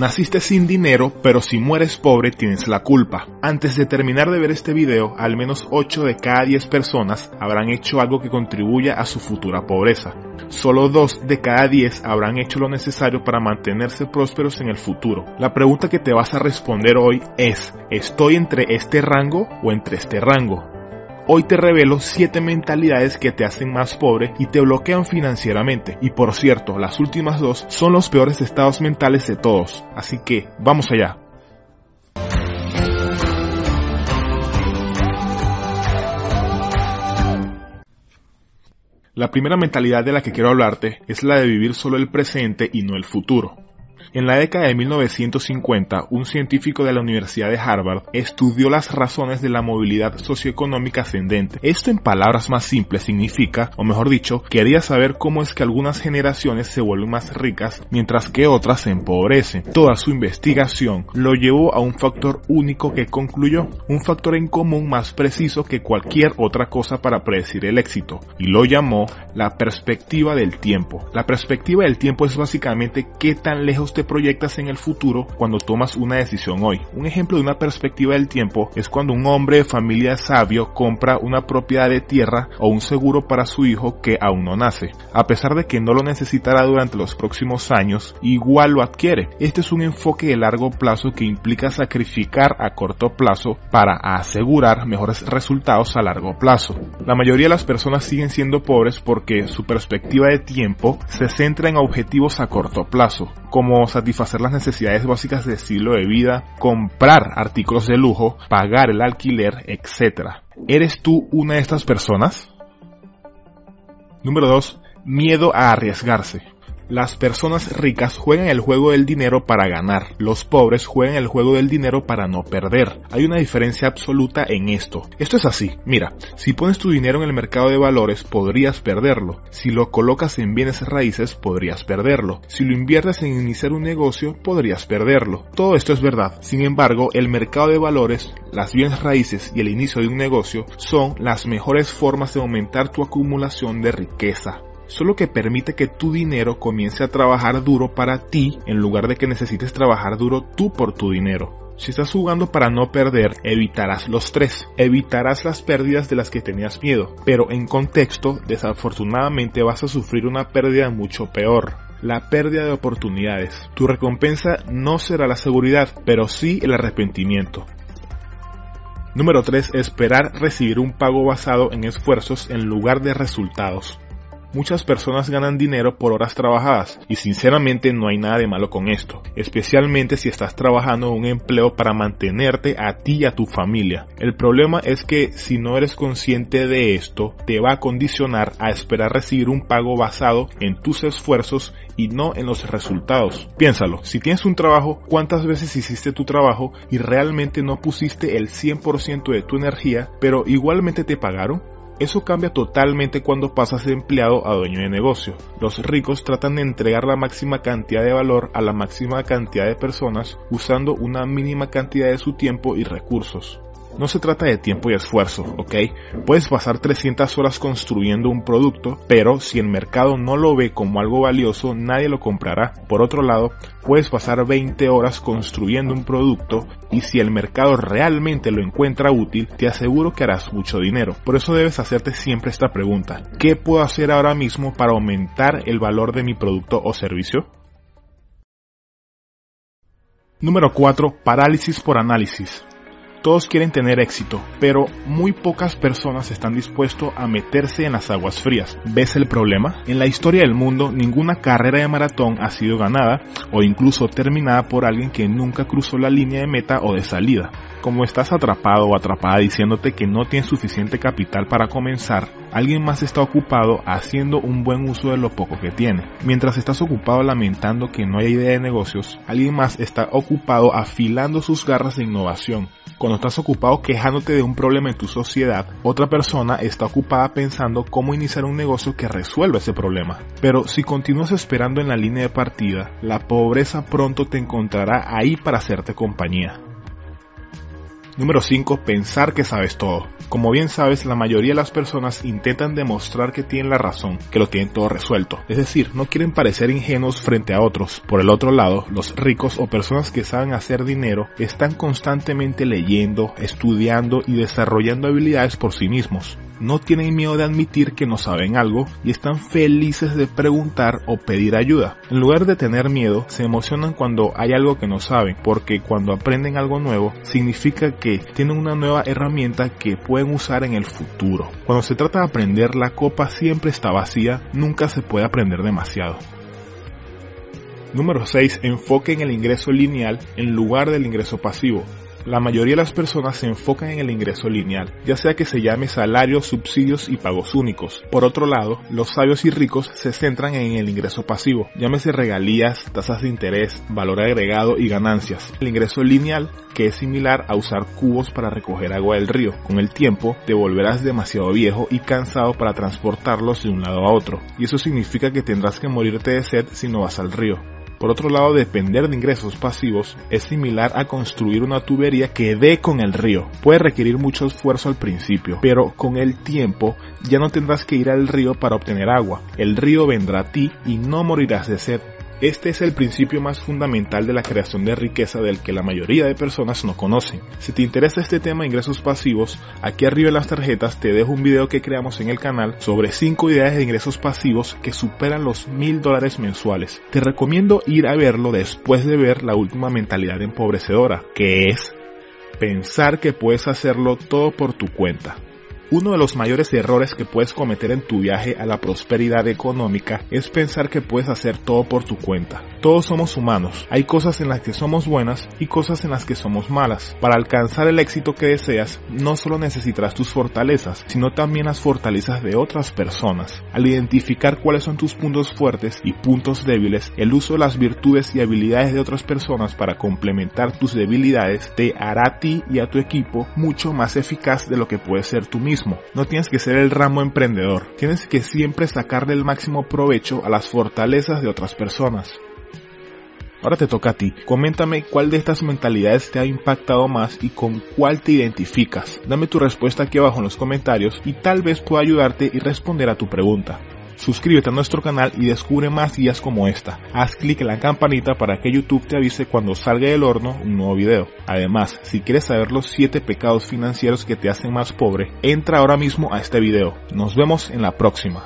Naciste sin dinero, pero si mueres pobre tienes la culpa. Antes de terminar de ver este video, al menos 8 de cada 10 personas habrán hecho algo que contribuya a su futura pobreza. Solo 2 de cada 10 habrán hecho lo necesario para mantenerse prósperos en el futuro. La pregunta que te vas a responder hoy es, ¿estoy entre este rango o entre este rango? Hoy te revelo 7 mentalidades que te hacen más pobre y te bloquean financieramente. Y por cierto, las últimas dos son los peores estados mentales de todos. Así que, vamos allá. La primera mentalidad de la que quiero hablarte es la de vivir solo el presente y no el futuro. En la década de 1950, un científico de la Universidad de Harvard estudió las razones de la movilidad socioeconómica ascendente. Esto en palabras más simples significa, o mejor dicho, quería saber cómo es que algunas generaciones se vuelven más ricas mientras que otras se empobrecen. Toda su investigación lo llevó a un factor único que concluyó, un factor en común más preciso que cualquier otra cosa para predecir el éxito, y lo llamó la perspectiva del tiempo. La perspectiva del tiempo es básicamente qué tan lejos te proyectas en el futuro cuando tomas una decisión hoy. Un ejemplo de una perspectiva del tiempo es cuando un hombre de familia sabio compra una propiedad de tierra o un seguro para su hijo que aún no nace. A pesar de que no lo necesitará durante los próximos años, igual lo adquiere. Este es un enfoque de largo plazo que implica sacrificar a corto plazo para asegurar mejores resultados a largo plazo. La mayoría de las personas siguen siendo pobres porque su perspectiva de tiempo se centra en objetivos a corto plazo, como satisfacer las necesidades básicas de estilo de vida, comprar artículos de lujo, pagar el alquiler, etc. ¿Eres tú una de estas personas? Número 2. Miedo a arriesgarse. Las personas ricas juegan el juego del dinero para ganar, los pobres juegan el juego del dinero para no perder. Hay una diferencia absoluta en esto. Esto es así, mira, si pones tu dinero en el mercado de valores podrías perderlo, si lo colocas en bienes raíces podrías perderlo, si lo inviertes en iniciar un negocio podrías perderlo. Todo esto es verdad, sin embargo el mercado de valores, las bienes raíces y el inicio de un negocio son las mejores formas de aumentar tu acumulación de riqueza solo que permite que tu dinero comience a trabajar duro para ti en lugar de que necesites trabajar duro tú por tu dinero. Si estás jugando para no perder, evitarás los tres. Evitarás las pérdidas de las que tenías miedo, pero en contexto, desafortunadamente vas a sufrir una pérdida mucho peor. La pérdida de oportunidades. Tu recompensa no será la seguridad, pero sí el arrepentimiento. Número 3. Esperar recibir un pago basado en esfuerzos en lugar de resultados. Muchas personas ganan dinero por horas trabajadas y sinceramente no hay nada de malo con esto, especialmente si estás trabajando un empleo para mantenerte a ti y a tu familia. El problema es que si no eres consciente de esto, te va a condicionar a esperar recibir un pago basado en tus esfuerzos y no en los resultados. Piénsalo, si tienes un trabajo, ¿cuántas veces hiciste tu trabajo y realmente no pusiste el 100% de tu energía, pero igualmente te pagaron? Eso cambia totalmente cuando pasas de empleado a dueño de negocio. Los ricos tratan de entregar la máxima cantidad de valor a la máxima cantidad de personas usando una mínima cantidad de su tiempo y recursos. No se trata de tiempo y esfuerzo, ¿ok? Puedes pasar 300 horas construyendo un producto, pero si el mercado no lo ve como algo valioso, nadie lo comprará. Por otro lado, puedes pasar 20 horas construyendo un producto y si el mercado realmente lo encuentra útil, te aseguro que harás mucho dinero. Por eso debes hacerte siempre esta pregunta. ¿Qué puedo hacer ahora mismo para aumentar el valor de mi producto o servicio? Número 4. Parálisis por análisis. Todos quieren tener éxito, pero muy pocas personas están dispuestos a meterse en las aguas frías. ¿Ves el problema? En la historia del mundo, ninguna carrera de maratón ha sido ganada o incluso terminada por alguien que nunca cruzó la línea de meta o de salida. Como estás atrapado o atrapada diciéndote que no tienes suficiente capital para comenzar, alguien más está ocupado haciendo un buen uso de lo poco que tiene. Mientras estás ocupado lamentando que no hay idea de negocios, alguien más está ocupado afilando sus garras de innovación. Cuando estás ocupado quejándote de un problema en tu sociedad, otra persona está ocupada pensando cómo iniciar un negocio que resuelva ese problema. Pero si continúas esperando en la línea de partida, la pobreza pronto te encontrará ahí para hacerte compañía. Número 5. Pensar que sabes todo. Como bien sabes, la mayoría de las personas intentan demostrar que tienen la razón, que lo tienen todo resuelto. Es decir, no quieren parecer ingenuos frente a otros. Por el otro lado, los ricos o personas que saben hacer dinero están constantemente leyendo, estudiando y desarrollando habilidades por sí mismos no tienen miedo de admitir que no saben algo y están felices de preguntar o pedir ayuda. En lugar de tener miedo, se emocionan cuando hay algo que no saben, porque cuando aprenden algo nuevo, significa que tienen una nueva herramienta que pueden usar en el futuro. Cuando se trata de aprender, la copa siempre está vacía, nunca se puede aprender demasiado. Número 6. Enfoque en el ingreso lineal en lugar del ingreso pasivo. La mayoría de las personas se enfocan en el ingreso lineal, ya sea que se llame salarios, subsidios y pagos únicos. Por otro lado, los sabios y ricos se centran en el ingreso pasivo, llámese regalías, tasas de interés, valor agregado y ganancias. El ingreso lineal, que es similar a usar cubos para recoger agua del río. Con el tiempo, te volverás demasiado viejo y cansado para transportarlos de un lado a otro, y eso significa que tendrás que morirte de sed si no vas al río. Por otro lado, depender de ingresos pasivos es similar a construir una tubería que dé con el río. Puede requerir mucho esfuerzo al principio, pero con el tiempo ya no tendrás que ir al río para obtener agua. El río vendrá a ti y no morirás de sed. Este es el principio más fundamental de la creación de riqueza del que la mayoría de personas no conocen. Si te interesa este tema de ingresos pasivos, aquí arriba en las tarjetas te dejo un video que creamos en el canal sobre 5 ideas de ingresos pasivos que superan los mil dólares mensuales. Te recomiendo ir a verlo después de ver la última mentalidad empobrecedora, que es pensar que puedes hacerlo todo por tu cuenta. Uno de los mayores errores que puedes cometer en tu viaje a la prosperidad económica es pensar que puedes hacer todo por tu cuenta. Todos somos humanos, hay cosas en las que somos buenas y cosas en las que somos malas. Para alcanzar el éxito que deseas, no solo necesitarás tus fortalezas, sino también las fortalezas de otras personas. Al identificar cuáles son tus puntos fuertes y puntos débiles, el uso de las virtudes y habilidades de otras personas para complementar tus debilidades te hará a ti y a tu equipo mucho más eficaz de lo que puedes ser tú no tienes que ser el ramo emprendedor. Tienes que siempre sacarle el máximo provecho a las fortalezas de otras personas. Ahora te toca a ti. Coméntame cuál de estas mentalidades te ha impactado más y con cuál te identificas. Dame tu respuesta aquí abajo en los comentarios y tal vez pueda ayudarte y responder a tu pregunta. Suscríbete a nuestro canal y descubre más guías como esta. Haz clic en la campanita para que YouTube te avise cuando salga del horno un nuevo video. Además, si quieres saber los 7 pecados financieros que te hacen más pobre, entra ahora mismo a este video. Nos vemos en la próxima.